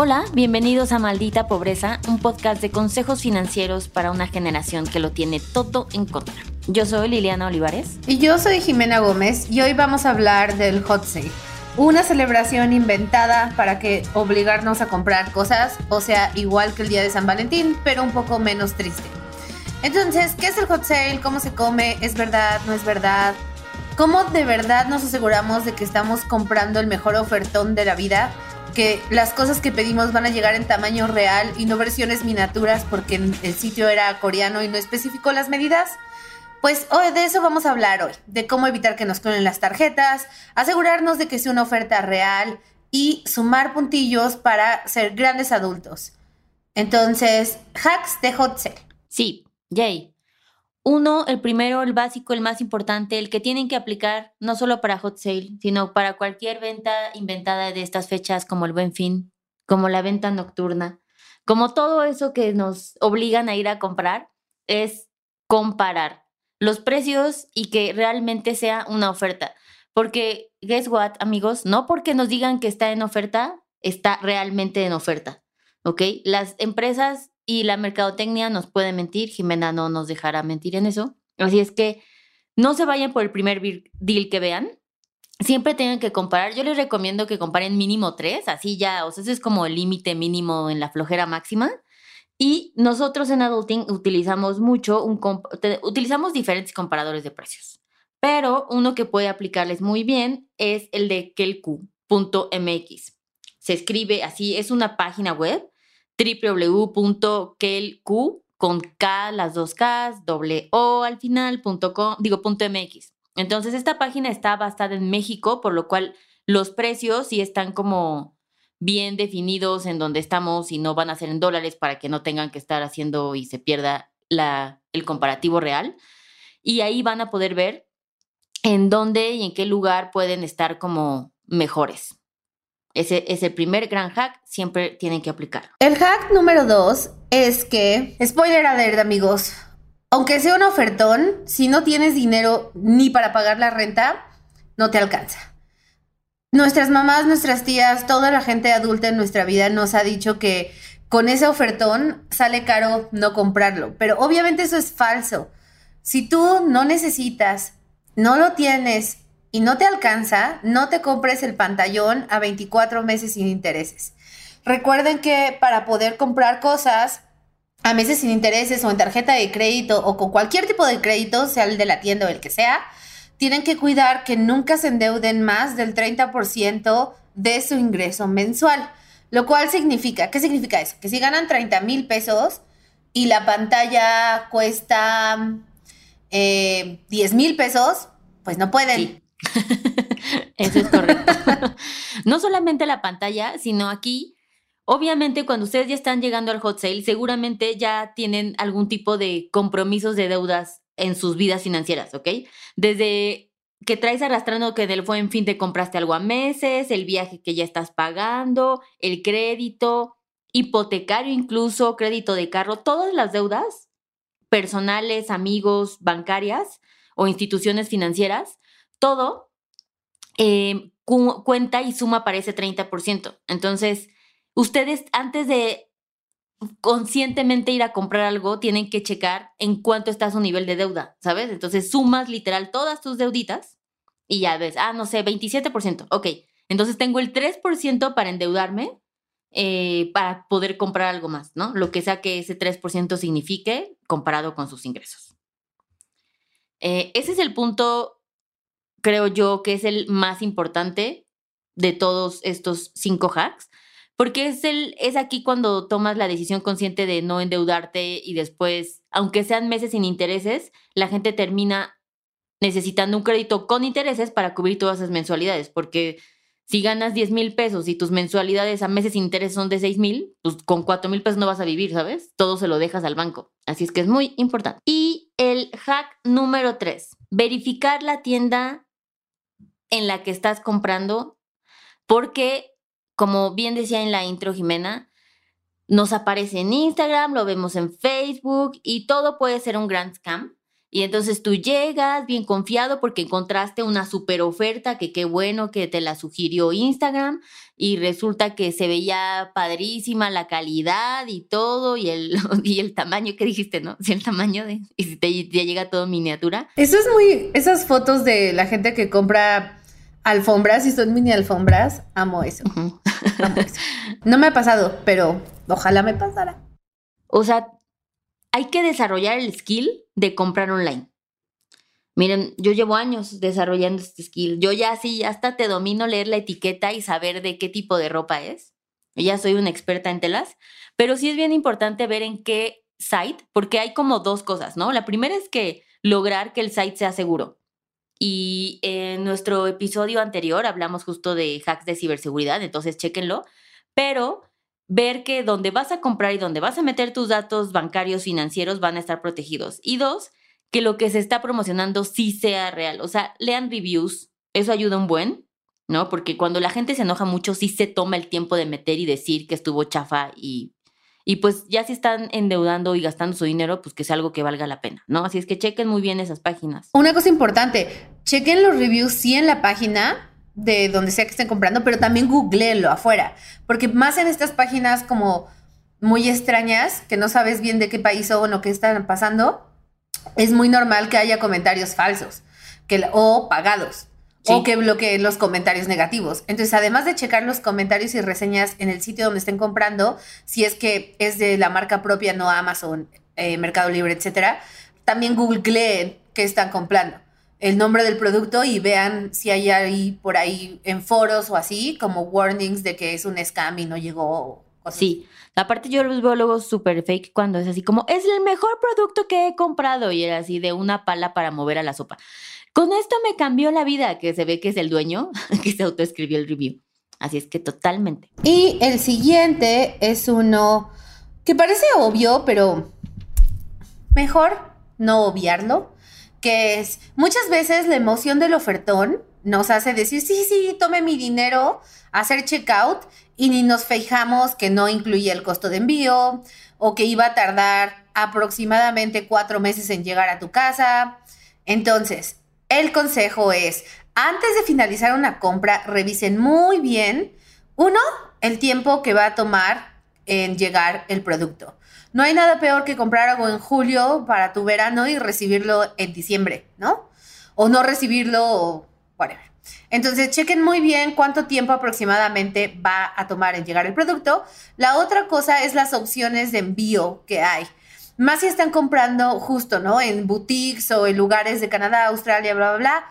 Hola, bienvenidos a Maldita Pobreza, un podcast de consejos financieros para una generación que lo tiene todo en contra. Yo soy Liliana Olivares. Y yo soy Jimena Gómez y hoy vamos a hablar del hot sale. Una celebración inventada para que obligarnos a comprar cosas, o sea, igual que el día de San Valentín, pero un poco menos triste. Entonces, ¿qué es el hot sale? ¿Cómo se come? ¿Es verdad? ¿No es verdad? ¿Cómo de verdad nos aseguramos de que estamos comprando el mejor ofertón de la vida? Que las cosas que pedimos van a llegar en tamaño real y no versiones miniaturas porque el sitio era coreano y no especificó las medidas. Pues hoy de eso vamos a hablar hoy, de cómo evitar que nos clonen las tarjetas, asegurarnos de que sea una oferta real y sumar puntillos para ser grandes adultos. Entonces, hacks de hot sale. Sí, yay. Uno, el primero, el básico, el más importante, el que tienen que aplicar no solo para hot sale, sino para cualquier venta inventada de estas fechas como el buen fin, como la venta nocturna, como todo eso que nos obligan a ir a comprar, es comparar los precios y que realmente sea una oferta. Porque, guess what, amigos, no porque nos digan que está en oferta, está realmente en oferta. ¿Ok? Las empresas y la mercadotecnia nos puede mentir, Jimena no nos dejará mentir en eso. Así es que no se vayan por el primer deal que vean. Siempre tienen que comparar. Yo les recomiendo que comparen mínimo tres, así ya, o sea, ese es como el límite mínimo en la flojera máxima. Y nosotros en Adulting utilizamos mucho, utilizamos diferentes comparadores de precios, pero uno que puede aplicarles muy bien es el de kelq.mx. Se escribe así, es una página web www.kelq con K, las dos Ks, doble O al final, punto com, digo, punto MX. Entonces, esta página está basada en México, por lo cual los precios sí están como bien definidos en donde estamos y no van a ser en dólares para que no tengan que estar haciendo y se pierda la, el comparativo real. Y ahí van a poder ver en dónde y en qué lugar pueden estar como mejores. Ese es el primer gran hack, siempre tienen que aplicar. El hack número dos es que, spoiler alert amigos, aunque sea un ofertón, si no tienes dinero ni para pagar la renta, no te alcanza. Nuestras mamás, nuestras tías, toda la gente adulta en nuestra vida nos ha dicho que con ese ofertón sale caro no comprarlo, pero obviamente eso es falso. Si tú no necesitas, no lo tienes y no te alcanza, no te compres el pantallón a 24 meses sin intereses. Recuerden que para poder comprar cosas a meses sin intereses o en tarjeta de crédito o con cualquier tipo de crédito, sea el de la tienda o el que sea, tienen que cuidar que nunca se endeuden más del 30% de su ingreso mensual. Lo cual significa, ¿qué significa eso? Que si ganan 30 mil pesos y la pantalla cuesta 10 eh, mil pesos, pues no pueden. Eso es correcto. no solamente la pantalla, sino aquí, obviamente cuando ustedes ya están llegando al hot sale, seguramente ya tienen algún tipo de compromisos de deudas en sus vidas financieras, ¿ok? Desde que traes arrastrando que del buen fin te compraste algo a meses, el viaje que ya estás pagando, el crédito, hipotecario incluso, crédito de carro, todas las deudas personales, amigos, bancarias o instituciones financieras todo eh, cuenta y suma para ese 30%. Entonces, ustedes antes de conscientemente ir a comprar algo, tienen que checar en cuánto está su nivel de deuda, ¿sabes? Entonces, sumas literal todas tus deuditas y ya ves, ah, no sé, 27%, ok. Entonces, tengo el 3% para endeudarme eh, para poder comprar algo más, ¿no? Lo que sea que ese 3% signifique comparado con sus ingresos. Eh, ese es el punto creo yo que es el más importante de todos estos cinco hacks, porque es, el, es aquí cuando tomas la decisión consciente de no endeudarte y después, aunque sean meses sin intereses, la gente termina necesitando un crédito con intereses para cubrir todas esas mensualidades, porque si ganas 10 mil pesos y tus mensualidades a meses sin intereses son de 6 mil, pues con 4 mil pesos no vas a vivir, ¿sabes? Todo se lo dejas al banco. Así es que es muy importante. Y el hack número 3, verificar la tienda en la que estás comprando, porque, como bien decía en la intro Jimena, nos aparece en Instagram, lo vemos en Facebook y todo puede ser un gran scam. Y entonces tú llegas bien confiado porque encontraste una super oferta que qué bueno que te la sugirió Instagram y resulta que se veía padrísima la calidad y todo y el, y el tamaño que dijiste, ¿no? Si el tamaño de... y te, llega todo miniatura. Eso es muy... Esas fotos de la gente que compra alfombras y son mini alfombras, amo eso. amo eso. No me ha pasado, pero ojalá me pasara. O sea, hay que desarrollar el skill de comprar online. Miren, yo llevo años desarrollando este skill. Yo ya sí, hasta te domino leer la etiqueta y saber de qué tipo de ropa es. Ya soy una experta en telas, pero sí es bien importante ver en qué site, porque hay como dos cosas, ¿no? La primera es que lograr que el site sea seguro. Y en nuestro episodio anterior hablamos justo de hacks de ciberseguridad, entonces chéquenlo. Pero ver que donde vas a comprar y donde vas a meter tus datos bancarios financieros van a estar protegidos. Y dos, que lo que se está promocionando sí sea real. O sea, lean reviews, eso ayuda un buen, ¿no? Porque cuando la gente se enoja mucho, sí se toma el tiempo de meter y decir que estuvo chafa y, y pues ya si están endeudando y gastando su dinero, pues que sea algo que valga la pena, ¿no? Así es que chequen muy bien esas páginas. Una cosa importante, chequen los reviews sí en la página, de donde sea que estén comprando, pero también googleenlo afuera, porque más en estas páginas como muy extrañas, que no sabes bien de qué país son o qué están pasando, es muy normal que haya comentarios falsos que, o pagados. O que bloqueen los comentarios negativos. Entonces, además de checar los comentarios y reseñas en el sitio donde estén comprando, si es que es de la marca propia, no Amazon, eh, Mercado Libre, etcétera, también googleen qué están comprando el nombre del producto y vean si hay ahí por ahí en foros o así como warnings de que es un scam y no llegó. Sí, aparte yo los veo luego súper fake cuando es así como es el mejor producto que he comprado y era así de una pala para mover a la sopa. Con esto me cambió la vida, que se ve que es el dueño que se autoescribió el review. Así es que totalmente. Y el siguiente es uno que parece obvio, pero mejor no obviarlo que es muchas veces la emoción del ofertón nos hace decir, sí, sí, tome mi dinero, hacer checkout y ni nos fijamos que no incluía el costo de envío o que iba a tardar aproximadamente cuatro meses en llegar a tu casa. Entonces, el consejo es, antes de finalizar una compra, revisen muy bien, uno, el tiempo que va a tomar en llegar el producto. No hay nada peor que comprar algo en julio para tu verano y recibirlo en diciembre, ¿no? O no recibirlo Entonces, chequen muy bien cuánto tiempo aproximadamente va a tomar en llegar el producto. La otra cosa es las opciones de envío que hay. Más si están comprando justo, ¿no? En boutiques o en lugares de Canadá, Australia, bla, bla,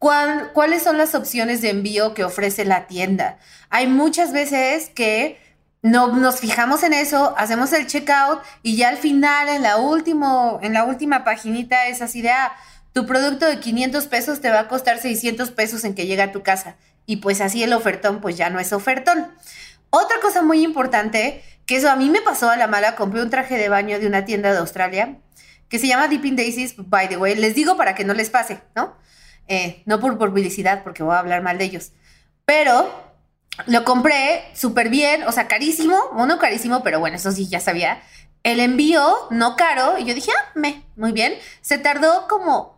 bla. ¿Cuáles son las opciones de envío que ofrece la tienda? Hay muchas veces que no nos fijamos en eso, hacemos el checkout y ya al final, en la, último, en la última paginita, es así de, ah, tu producto de 500 pesos te va a costar 600 pesos en que llegue a tu casa. Y pues así el ofertón, pues ya no es ofertón. Otra cosa muy importante, que eso a mí me pasó a la mala, compré un traje de baño de una tienda de Australia que se llama Dipping Daisies, by the way. Les digo para que no les pase, ¿no? Eh, no por publicidad, porque voy a hablar mal de ellos. Pero lo compré súper bien, o sea, carísimo, uno carísimo, pero bueno, eso sí, ya sabía. El envío, no caro, y yo dije, ah, me, muy bien. Se tardó como,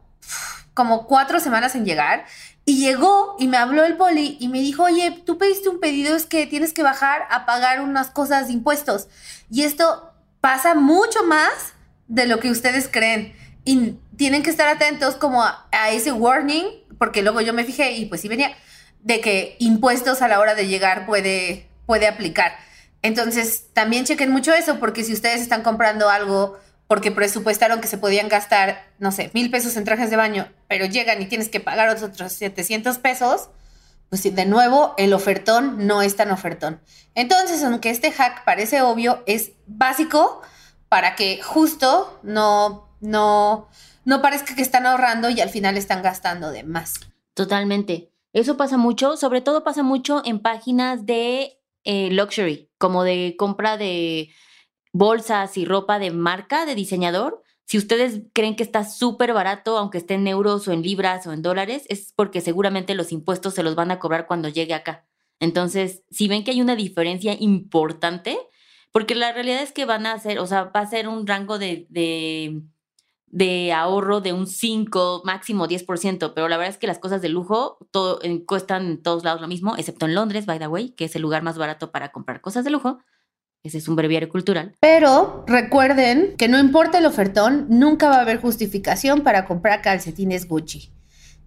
como cuatro semanas en llegar. Y llegó y me habló el poli y me dijo, oye, tú pediste un pedido, es que tienes que bajar a pagar unas cosas de impuestos. Y esto pasa mucho más de lo que ustedes creen. Y tienen que estar atentos como a, a ese warning, porque luego yo me fijé y pues sí venía de que impuestos a la hora de llegar puede, puede aplicar. Entonces, también chequen mucho eso, porque si ustedes están comprando algo porque presupuestaron que se podían gastar, no sé, mil pesos en trajes de baño, pero llegan y tienes que pagar otros 700 pesos, pues de nuevo, el ofertón no es tan ofertón. Entonces, aunque este hack parece obvio, es básico para que justo no, no, no parezca que están ahorrando y al final están gastando de más. Totalmente. Eso pasa mucho, sobre todo pasa mucho en páginas de eh, luxury, como de compra de bolsas y ropa de marca, de diseñador. Si ustedes creen que está súper barato, aunque esté en euros o en libras o en dólares, es porque seguramente los impuestos se los van a cobrar cuando llegue acá. Entonces, si ven que hay una diferencia importante, porque la realidad es que van a hacer, o sea, va a ser un rango de, de ahorro de un 5, máximo 10%, pero la verdad es que las cosas de lujo todo, cuestan en todos lados lo mismo, excepto en Londres, by the way, que es el lugar más barato para comprar cosas de lujo. Ese es un breviario cultural. Pero recuerden que no importa el ofertón, nunca va a haber justificación para comprar calcetines Gucci.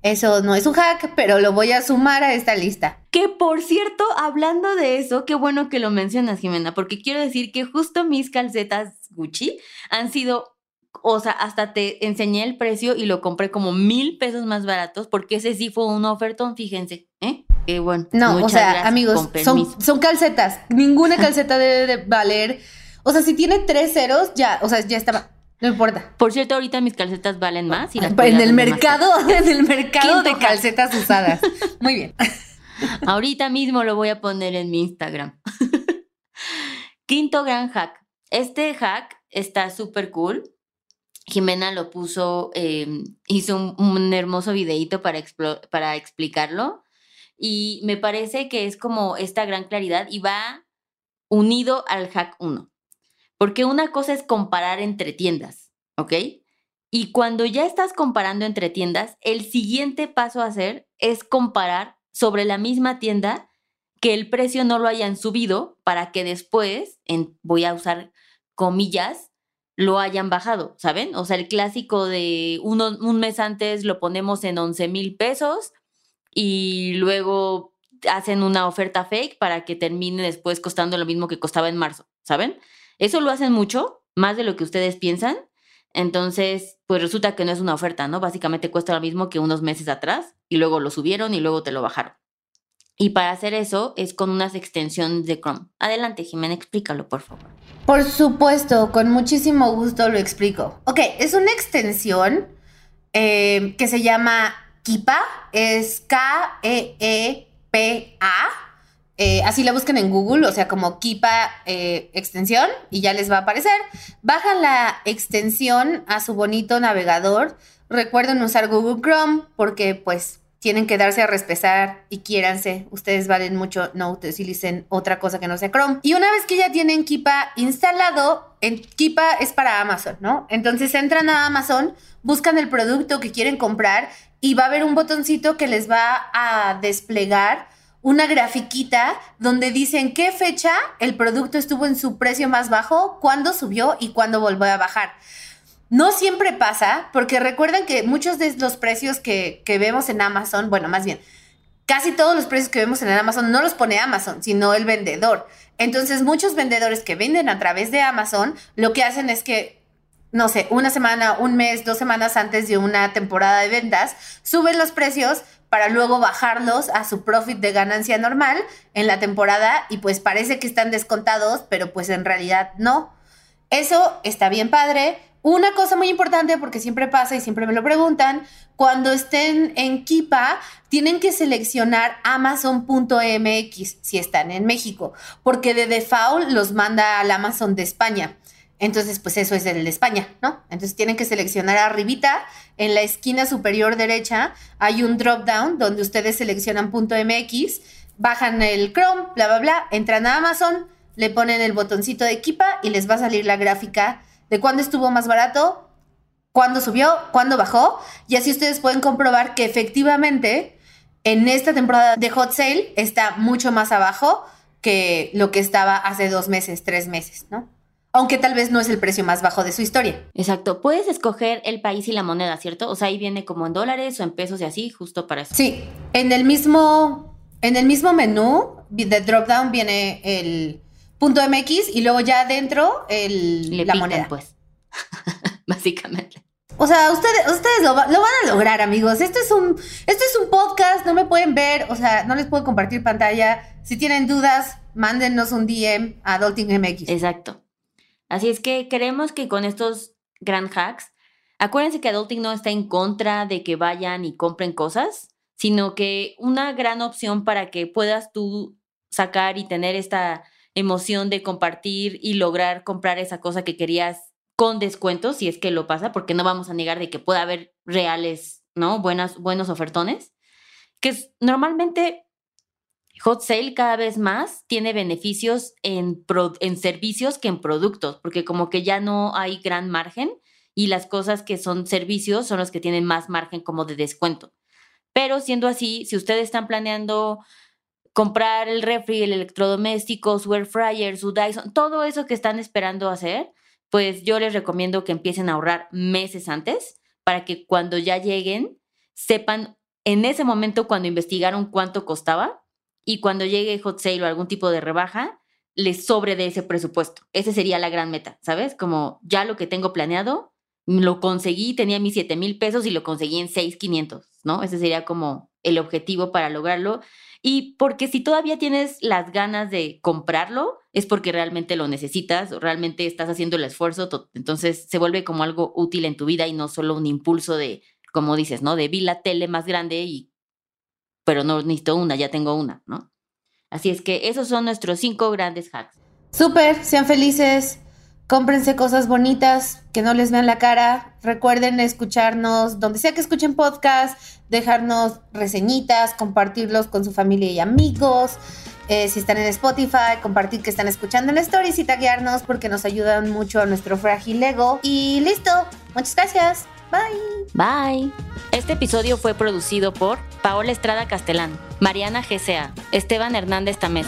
Eso no es un hack, pero lo voy a sumar a esta lista. Que por cierto, hablando de eso, qué bueno que lo mencionas, Jimena, porque quiero decir que justo mis calcetas Gucci han sido o sea, hasta te enseñé el precio y lo compré como mil pesos más baratos porque ese sí fue un ofertón, fíjense, ¿eh? Qué bueno. No, o sea, amigos, son, son, calcetas. Ninguna calceta debe de valer. O sea, si tiene tres ceros, ya, o sea, ya está. No importa. Por cierto, ahorita mis calcetas valen más. Y las en el mercado, en el mercado de calcetas usadas. Muy bien. ahorita mismo lo voy a poner en mi Instagram. Quinto gran hack. Este hack está súper cool Jimena lo puso, em, hizo un, hermoso videíto para, para explicarlo y me parece que es como esta gran claridad y va unido al hack 1. Porque una cosa es comparar entre tiendas, ¿ok? Y cuando ya estás comparando entre tiendas, el siguiente paso a hacer es comparar sobre la misma tienda que el precio no lo hayan subido para que después, en, voy a usar comillas, lo hayan bajado, ¿saben? O sea, el clásico de uno, un mes antes lo ponemos en 11 mil pesos y luego hacen una oferta fake para que termine después costando lo mismo que costaba en marzo, ¿saben? Eso lo hacen mucho, más de lo que ustedes piensan. Entonces, pues resulta que no es una oferta, ¿no? Básicamente cuesta lo mismo que unos meses atrás y luego lo subieron y luego te lo bajaron. Y para hacer eso es con unas extensiones de Chrome. Adelante, Jimena, explícalo, por favor. Por supuesto, con muchísimo gusto lo explico. Ok, es una extensión eh, que se llama Kipa, es K-E-E-P-A. Eh, así la buscan en Google, o sea, como Kipa eh, extensión, y ya les va a aparecer. Bajan la extensión a su bonito navegador. Recuerden usar Google Chrome porque pues tienen que darse a respesar y quiéranse. Ustedes valen mucho, no utilicen otra cosa que no sea Chrome. Y una vez que ya tienen Kipa instalado, en Kipa es para Amazon, ¿no? Entonces entran a Amazon, buscan el producto que quieren comprar y va a haber un botoncito que les va a desplegar una grafiquita donde dicen qué fecha el producto estuvo en su precio más bajo, cuándo subió y cuándo volvió a bajar. No siempre pasa, porque recuerden que muchos de los precios que, vemos en Amazon, bueno, más bien, casi todos los precios que vemos en Amazon no los pone Amazon, sino el vendedor. Entonces, muchos vendedores que venden a través de Amazon, lo que hacen es que, no sé, una semana, un mes, dos semanas antes de una temporada de ventas, suben los precios para luego bajarlos a su profit de ganancia normal en la temporada y pues parece que están descontados, pero pues en realidad no. Eso está bien padre, una cosa muy importante, porque siempre pasa y siempre me lo preguntan, cuando estén en Kipa, tienen que seleccionar amazon.mx si están en México, porque de default los manda al Amazon de España. Entonces, pues eso es el de España, ¿no? Entonces tienen que seleccionar arribita, en la esquina superior derecha, hay un drop down donde ustedes seleccionan .mx, bajan el Chrome, bla, bla, bla, entran a Amazon, le ponen el botoncito de Kipa y les va a salir la gráfica de cuándo estuvo más barato, cuándo subió, cuándo bajó, y así ustedes pueden comprobar que efectivamente en esta temporada de hot sale está mucho más abajo que lo que estaba hace dos meses, tres meses, ¿no? Aunque tal vez no es el precio más bajo de su historia. Exacto. Puedes escoger el país y la moneda, ¿cierto? O sea, ahí viene como en dólares o en pesos y así, justo para eso. Sí. En el mismo, en el mismo menú de drop down viene el, punto MX y luego ya adentro el, la moneda. pues. Básicamente. O sea, ustedes, ustedes lo, van a lograr, amigos. Este es un, este es un podcast, no me pueden ver, o sea, no les puedo compartir pantalla. Si tienen dudas, mándenos un DM a Adulting MX. Exacto. Así es que queremos que con estos grand hacks, acuérdense que Adulting no está en contra de que vayan y compren cosas, sino que una gran opción para que puedas tú sacar y tener esta emoción de compartir y lograr comprar esa cosa que querías con descuentos, si es que lo pasa, porque no vamos a negar de que pueda haber reales, ¿no? Buenas, buenos ofertones. Que normalmente Hot Sale cada vez más tiene beneficios en, en servicios que en productos, porque como que ya no hay gran margen y las cosas que son servicios son los que tienen más margen como de descuento. Pero siendo así, si ustedes están planeando comprar el refri, el electrodoméstico, su air fryer, su Dyson, todo eso que están esperando hacer, pues yo les recomiendo que empiecen a ahorrar meses antes para que cuando ya lleguen sepan en ese momento cuando investigaron cuánto costaba y cuando llegue hot sale o algún tipo de rebaja, les sobre de ese presupuesto. Esa sería la gran meta, ¿sabes? Como ya lo que tengo planeado, lo conseguí, tenía mis 7 mil pesos y lo conseguí en 6,500, ¿no? Ese sería como el objetivo para lograrlo. Y porque si todavía tienes las ganas de comprarlo, es porque realmente lo necesitas o realmente estás haciendo el esfuerzo. Entonces se vuelve como algo útil en tu vida y no solo un impulso de, como dices, ¿no? De vi la tele más grande y, pero no necesito una, ya tengo una, ¿no? Así es que esos son nuestros cinco grandes hacks. Súper, sean felices, cómprense cosas bonitas, que no les vean la cara. Recuerden escucharnos donde sea que escuchen podcast, dejarnos reseñitas, compartirlos con su familia y amigos. Eh, si están en Spotify, compartir que están escuchando en Stories y taguearnos porque nos ayudan mucho a nuestro frágil ego. Y listo, muchas gracias. Bye. Bye. Este episodio fue producido por Paola Estrada Castelán, Mariana GCA, Esteban Hernández Tamés.